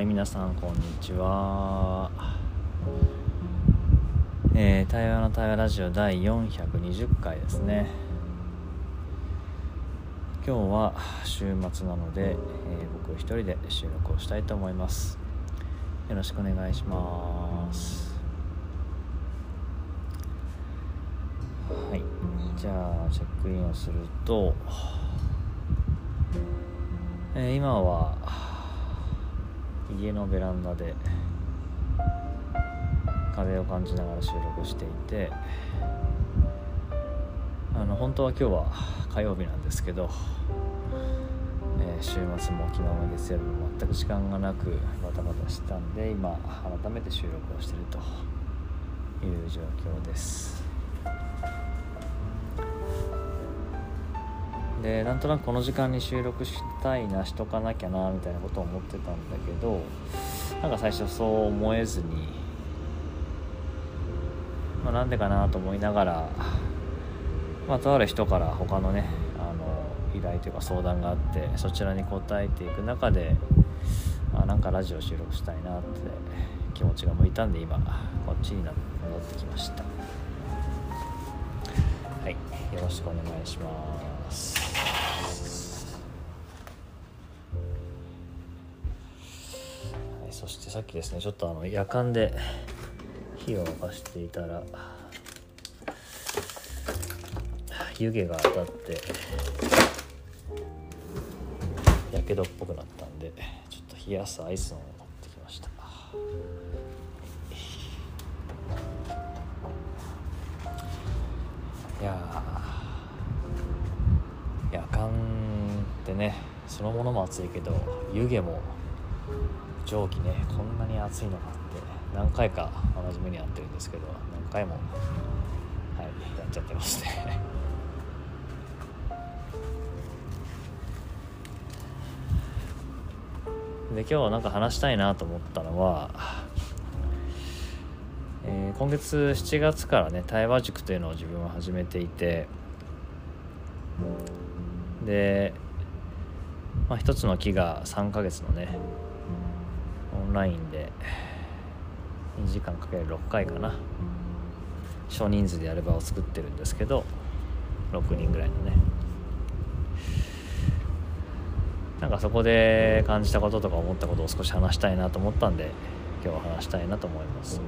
はい皆さんこんにちは。えー、対話の対話ラジオ第420回ですね。今日は週末なので、えー、僕一人で収録をしたいと思います。よろしくお願いします。はいじゃあチェックインをすると、えー、今は家のベランダで風を感じながら収録していてあの本当は今日は火曜日なんですけど、えー、週末も昨日の月曜日も全く時間がなくバタバタしたんで今改めて収録をしているという状況です。でなんとなくこの時間に収録したいなしとかなきゃなみたいなことを思ってたんだけどなんか最初そう思えずに、まあ、なんでかなと思いながら、まあ、とある人から他のねあの依頼というか相談があってそちらに答えていく中であなんかラジオ収録したいなって気持ちが向いたんで今こっちに戻ってきました。はいよろしくお願いします。はいそしてさっきですねちょっとあの夜間で火を沸かしていたら湯気が当たってやけどっぽくなったんでちょっと冷やすアイスを持ってきました。ねそのものも暑いけど湯気も蒸気ねこんなに暑いのかって何回か同じ目に遭ってるんですけど何回もはいやっちゃってますね。で今日はなんか話したいなと思ったのは、えー、今月7月からね対話塾というのを自分は始めていてで、まあ、一つの木が3ヶ月のねオンラインで2時間かける6回かな。少人数でやる場を作ってるんですけど6人ぐらいのね。なんかそこで感じたこととか思ったことを少し話したいなと思ったんで今日は話したいなと思います。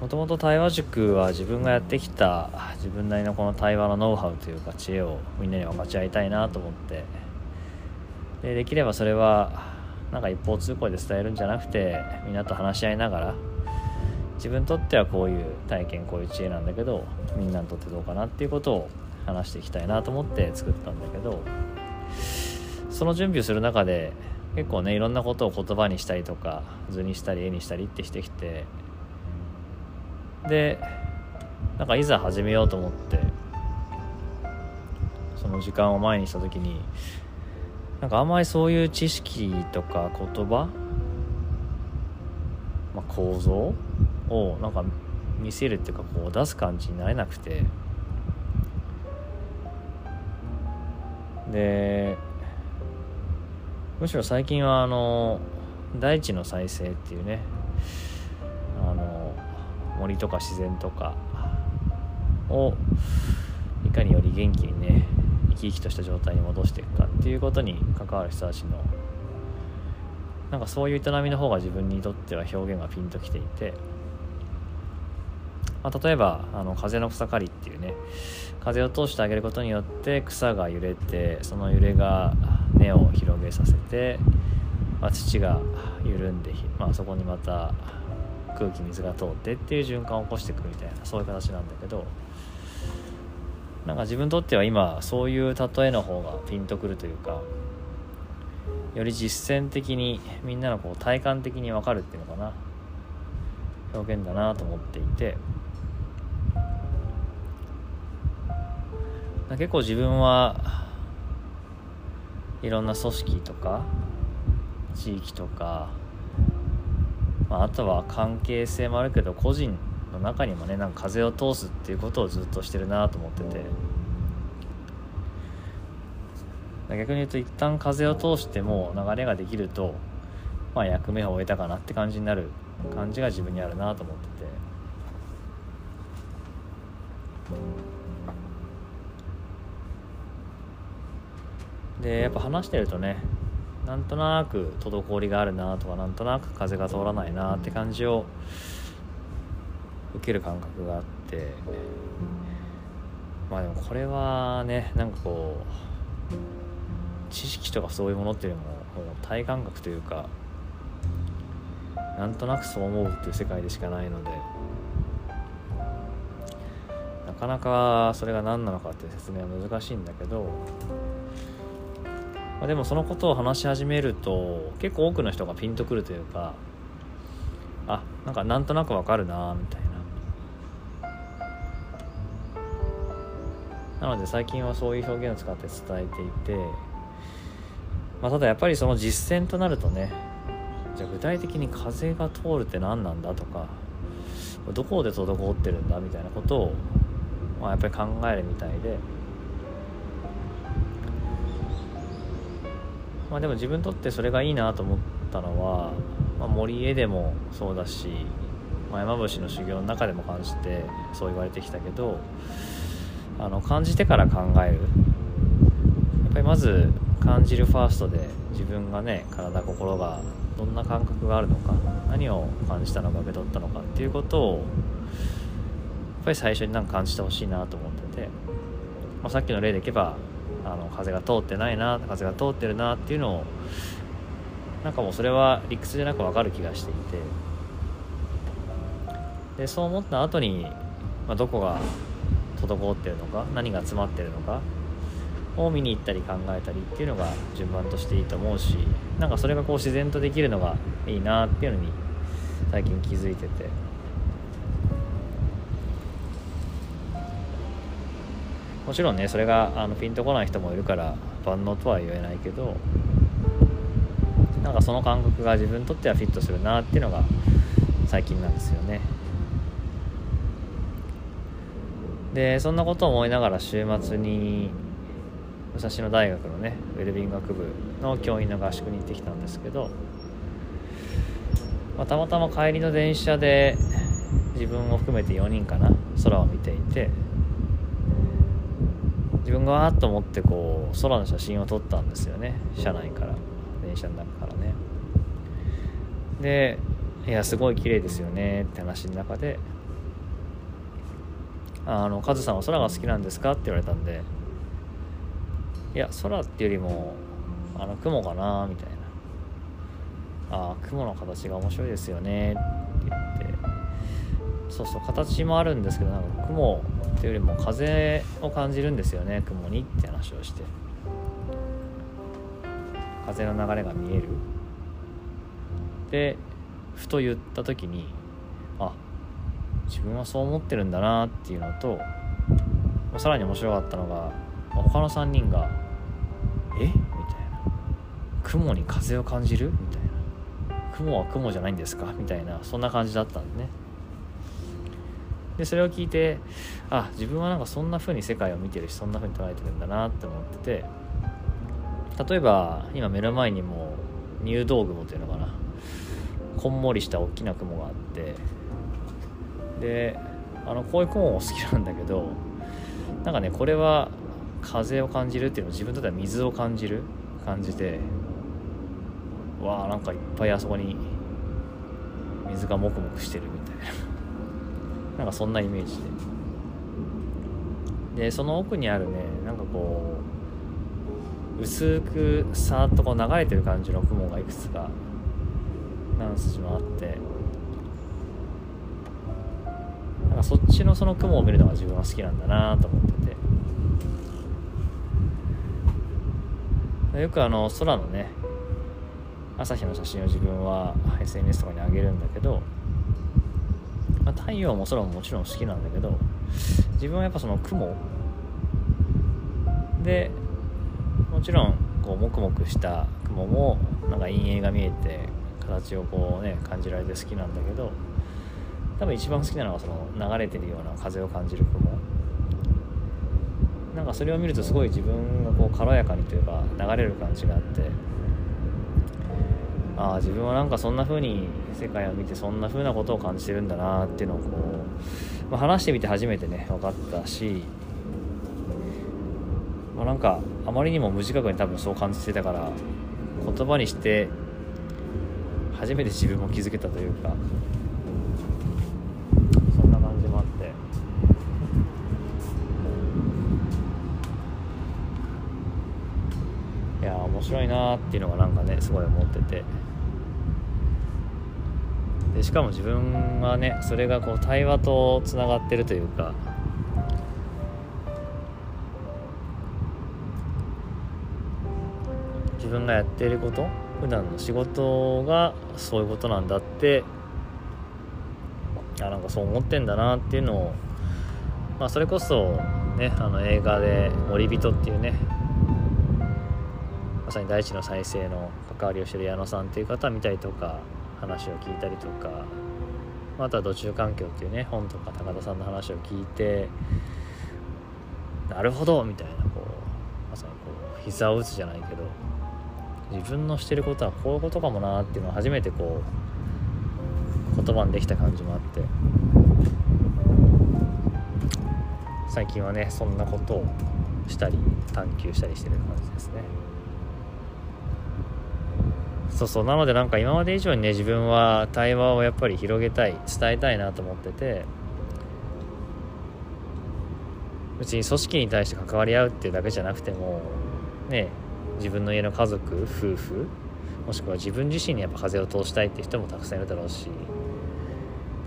もともと対話塾は自分がやってきた自分なりのこの対話のノウハウというか知恵をみんなに分かち合いたいなと思って。でできればそれはなんか一方通行で伝えるんじゃなくてみんなと話し合いながら自分にとってはこういう体験こういう知恵なんだけどみんなにとってどうかなっていうことを話していきたいなと思って作ったんだけどその準備をする中で結構ねいろんなことを言葉にしたりとか図にしたり絵にしたりってしてきてでなんかいざ始めようと思ってその時間を前にした時になんかあんまりそういう知識とか言葉、まあ、構造をなんか見せるっていうかこう出す感じになれなくてでむしろ最近はあの大地の再生っていうね森とか自然とかをいかにより元気にね生き生きとした状態に戻していくかっていうことに関わる人たちのなんかそういう営みの方が自分にとっては表現がピンときていて、まあ、例えばあの風の草刈りっていうね風を通してあげることによって草が揺れてその揺れが根を広げさせて、まあ、土が緩んで、まあ、そこにまた空気水が通ってっていう循環を起こしていくみたいなそういう形なんだけどなんか自分にとっては今そういう例えの方がピンとくるというかより実践的にみんなのこう体感的に分かるっていうのかな表現だなと思っていて。結構自分はいろんな組織とか地域とか、まあ、あとは関係性もあるけど個人の中にもねなんか風を通すっていうことをずっとしてるなと思ってて。逆に言うと一旦風を通しても流れができるとまあ役目を終えたかなって感じになる感じが自分にあるなと思ってて。でやっぱ話してるとねなんとなく滞りがあるなとかなんとなく風が通らないなって感じを受ける感覚があって。まあでもこれはねなんかこう知識とかそういうものっていうのももう体感覚というかなんとなくそう思うっていう世界でしかないので。なかなかそれが何なのかっていう説明は難しいんだけど、まあ、でもそのことを話し始めると結構多くの人がピンとくるというかあなんかなんとなくわかるなみたいななので最近はそういう表現を使って伝えていて、まあ、ただやっぱりその実践となるとねじゃあ具体的に風が通るって何なんだとかどこで滞ってるんだみたいなことを、まあ、やっぱり考えるみたいで。まあでも自分にとってそれがいいなと思ったのは、まあ、森へでもそうだし、まあ、山伏の修行の中でも感じてそう言われてきたけどあの感じてから考える。やっぱりまず感じるファーストで自分がね体心がどんな感覚があるのか何を感じたのか受け取ったのかっていうことをやっぱり最初になんか感じてほしいなと思ってて、まあ、さっきの例でいけばあの風が通ってないな風が通ってるなっていうのをなんかもうそれは理屈じゃなく分かる気がしていてでそう思った後に、まあ、どこが滞ってるのか何が詰まってるのかを見に行ったり考えたりっていうのが順番としていいと思うしなんかそれがこう自然とできるのがいいなっていうのに最近気づいてて。もちろんねそれがあのピンとこない人もいるから万能とは言えないけどなんかその感覚が自分にとってはフィットするなっていうのが最近なんですよね。でそんなことを思いながら週末に武蔵野大学のねウェルビン学部の教員の合宿に行ってきたんですけど、まあ、たまたま帰りの電車で自分を含めて4人かな空を見ていて分がわーっと思ってこう空の写真を撮ったんですよね。車内から。電車の中からね。でいやすごい綺麗ですよね。って話の中であのカズさんは空が好きなんですか?」って言われたんで「いや空っていうよりもあの雲かな」みたいな「ああ雲の形が面白いですよね」って言って。そうそう形もあるんですけどなんか雲っていうよりも風を感じるんですよね雲にって話をして。風の流れが見える。でふと言った時にあ自分はそう思ってるんだなっていうのとさらに面白かったのが他の3人が「え？みたいな「雲に風を感じる?」みたいな「雲は雲じゃないんですか?」みたいなそんな感じだったんでね。でそれを聞いてあ自分はなんかそんな風に世界を見てるしそんな風に捉えてるんだなって思ってて例えば今目の前にも入道雲というのかな。こんもりした大きな雲があってであのこういう雲も好きなんだけどなんかねこれは風を感じるっていうのを自分にとっては水を感じる感じてわあなんかいっぱいあそこに水がもくもくしてるみたいな。なんかそんなイメージで。でその奥にあるねなんかこう薄くさーっとこう流れてる感じの雲がいくつか何筋もあってなんかそっちのその雲を見るのが自分は好きなんだなと思ってて。よくあの空のね朝日の写真を自分は SNS とかに上げるんだけど、まあ、太陽も空ももちろん好きなんだけど自分はやっぱその雲。でもちろんこうもくもくした雲もなんか陰影が見えて形をこうね感じられて好きなんだけど多分一番好きなのはその流れてるような風を感じる雲。なんかそれを見るとすごい自分がこう軽やかにというか流れる感じがあってああ自分はなんかそんな風に世界を見てそんな風なことを感じてるんだなっていうのをこう、まあ、話してみて初めてね分かったし、まあ、なんかあまりにも無自覚に多分そう感じてたから言葉にして初めて自分も気づけたというかそんな感じもあっていや面白いなっていうのがなんかねすごい思ってて。でしかも自分はねそれがこう対話とつながってるというか。自分がやっていること？普段の仕事がそういうことなんだって。あなんかそう思ってんだなっていうのを、まあ、それこそねあの映画で「森人」っていうね。まさに大地の再生の関わりをしてる矢野さんっていう方見たりとか。話を聞いたりとかあとは土中環境っていうね本とか高田さんの話を聞いてなるほどみたいなこうまさにこう膝を打つじゃないけど自分のしてることはこういうことかもなっていうのを初めてこう言葉にできた感じもあって。最近はねそんなことをしたり探求したりしてる感じですね。そうそうなのでなんか今まで以上にね自分は対話をやっぱり広げたい伝えたいなと思ってて別に組織に対して関わり合うっていうだけじゃなくてもね自分の家の家族夫婦もしくは自分自身にやっぱ風を通したいって人もたくさんいるだろうし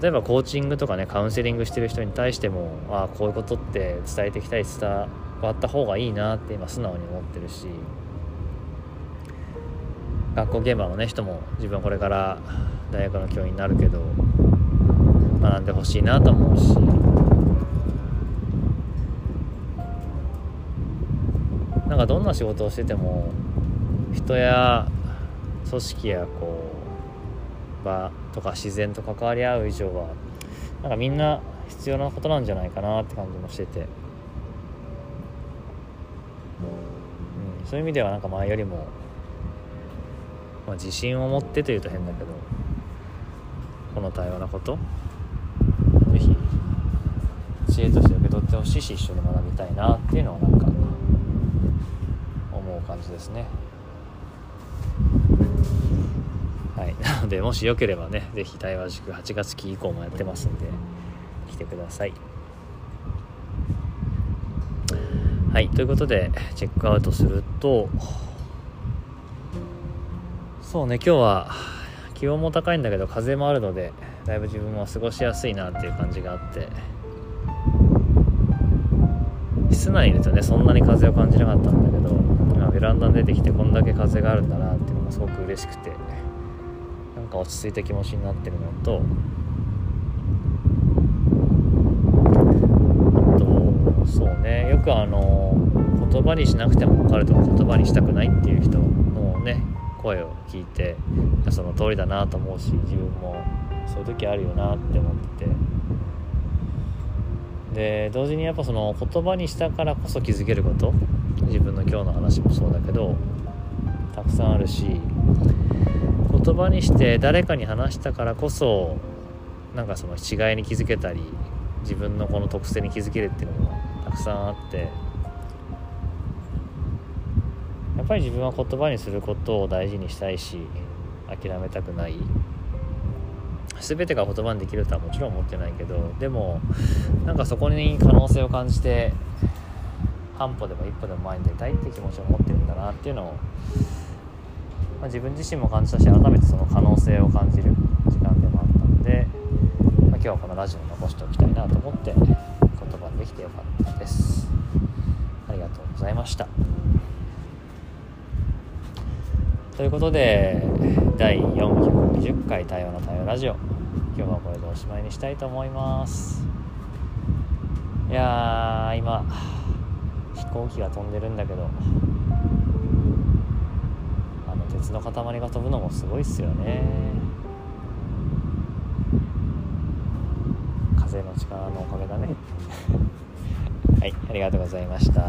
例えばコーチングとかねカウンセリングしてる人に対してもああこういうことって伝えていきたい伝わった方がいいなって今素直に思ってるし学校現場のね人も自分はこれから大学の教員になるけど学んでほしいなと思うし。なんかどんな仕事をしてても人や組織やこう場とか自然と関わり合う以上はなんかみんな必要なことなんじゃないかなって感じもしてて、うん、そういう意味ではなんか前よりも、まあ、自信を持ってというと変だけどこの対話のこと是非知恵として受け取ってほしいし一緒に学びたいなっていうのはなんか思う感じですね。はい。なのでもしよければね是非対話塾8月期以降もやってますんで来てください。はい。ということでチェックアウトするとそうね今日は気温も高いんだけど風もあるのでだいぶ自分も過ごしやすいなっていう感じがあって。室内にいるとねそんなに風を感じなかったんだけど。今ベランダに出てきてこんだけ風があるんだなっていうのがすごく嬉しくて。なんか落ち着いた気持ちになってるのと。あとそうねよくあの言葉にしなくても分かるとか言葉にしたくないっていう人のね声を聞いてその通りだなと思うし自分もそういう時あるよなって思ってて。で同時にやっぱその言葉にしたからこそ気づけること。自分の今日の話もそうだけどたくさんあるし言葉にして誰かに話したからこそなんかその違いに気づけたり自分のこの特性に気づけるっていうのもたくさんあって。っぱり自分は言葉にすることを大事にしたいし諦めたくない。全てが言葉にできるとはもちろん思ってないけどでもなんかそこに可能性を感じて半歩でも一歩でも前に出たいって気持ちを持ってるんだなっていうのを、まあ、自分自身も感じたし改めてその可能性を感じる時間でもあったので、まあ、今日はこのラジオに残しておきたいなと思って言葉にできてよかったです。ありがとうございました。ということで第420回対話の対話ラジオ。今日はこれでおしまいにしたいと思います。いやー今飛行機が飛んでるんだけどあの鉄の塊が飛ぶのもすごいっすよね。風の力のおかげだね。はいありがとうございました。